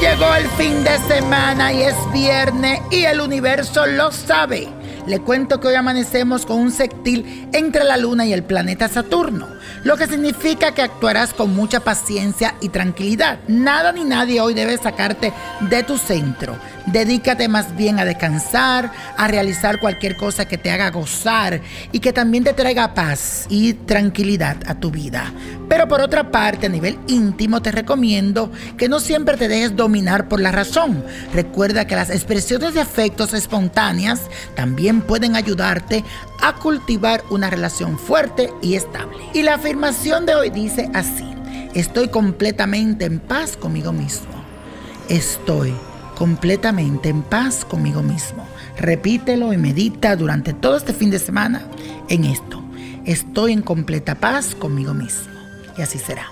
Llegó el fin de semana y es viernes y el universo lo sabe. Le cuento que hoy amanecemos con un sextil entre la luna y el planeta Saturno, lo que significa que actuarás con mucha paciencia y tranquilidad. Nada ni nadie hoy debe sacarte de tu centro. Dedícate más bien a descansar, a realizar cualquier cosa que te haga gozar y que también te traiga paz y tranquilidad a tu vida. Pero por otra parte, a nivel íntimo, te recomiendo que no siempre te dejes dominar por la razón. Recuerda que las expresiones de afectos espontáneas también pueden ayudarte a cultivar una relación fuerte y estable. Y la afirmación de hoy dice así, estoy completamente en paz conmigo mismo. Estoy completamente en paz conmigo mismo. Repítelo y medita durante todo este fin de semana en esto. Estoy en completa paz conmigo mismo. Y así será.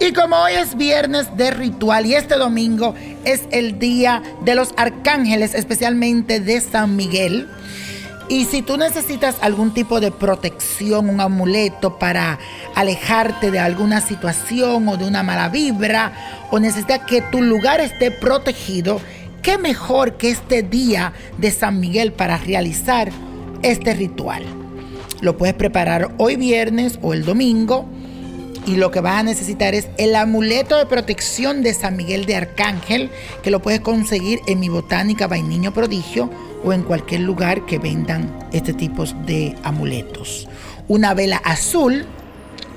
Y como hoy es viernes de ritual y este domingo es el día de los arcángeles, especialmente de San Miguel, y si tú necesitas algún tipo de protección, un amuleto para alejarte de alguna situación o de una mala vibra, o necesitas que tu lugar esté protegido, qué mejor que este día de San Miguel para realizar este ritual. Lo puedes preparar hoy viernes o el domingo y lo que vas a necesitar es el amuleto de protección de San Miguel de Arcángel, que lo puedes conseguir en mi botánica Vainiño Prodigio o en cualquier lugar que vendan este tipo de amuletos. Una vela azul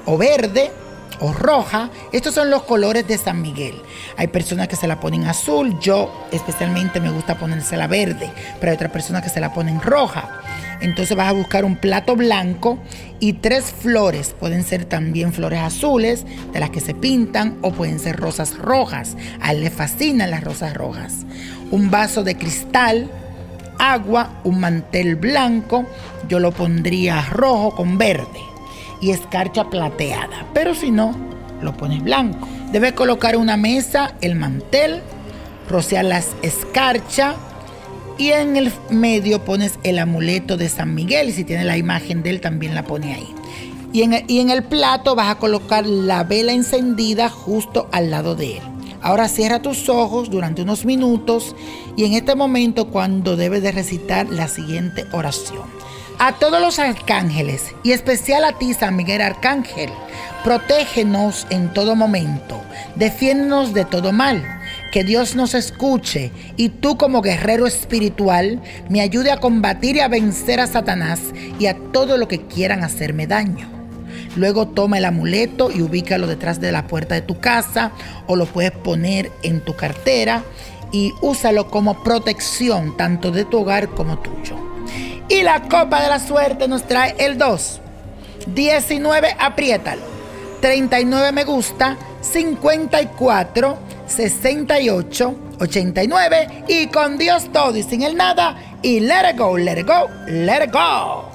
o verde o roja. Estos son los colores de San Miguel. Hay personas que se la ponen azul, yo especialmente me gusta ponérsela verde, pero hay otras personas que se la ponen roja. Entonces vas a buscar un plato blanco y tres flores. Pueden ser también flores azules, de las que se pintan, o pueden ser rosas rojas. A él le fascinan las rosas rojas. Un vaso de cristal, agua, un mantel blanco. Yo lo pondría rojo con verde y escarcha plateada. Pero si no, lo pones blanco. Debes colocar una mesa, el mantel, rociar las escarcha y en el medio pones el amuleto de San Miguel. Si tiene la imagen de él, también la pone ahí. Y en el plato vas a colocar la vela encendida justo al lado de él. Ahora cierra tus ojos durante unos minutos y en este momento cuando debes de recitar la siguiente oración. A todos los arcángeles y especial a ti, San Miguel Arcángel, protégenos en todo momento, defiéndenos de todo mal, que Dios nos escuche y tú como guerrero espiritual me ayude a combatir y a vencer a Satanás y a todo lo que quieran hacerme daño. Luego toma el amuleto y ubícalo detrás de la puerta de tu casa o lo puedes poner en tu cartera y úsalo como protección tanto de tu hogar como tuyo. Y la copa de la suerte nos trae el 2. 19, apriétalo. 39 me gusta. 54, 68, 89. Y con Dios todo y sin el nada. Y let it go, let it go, let it go.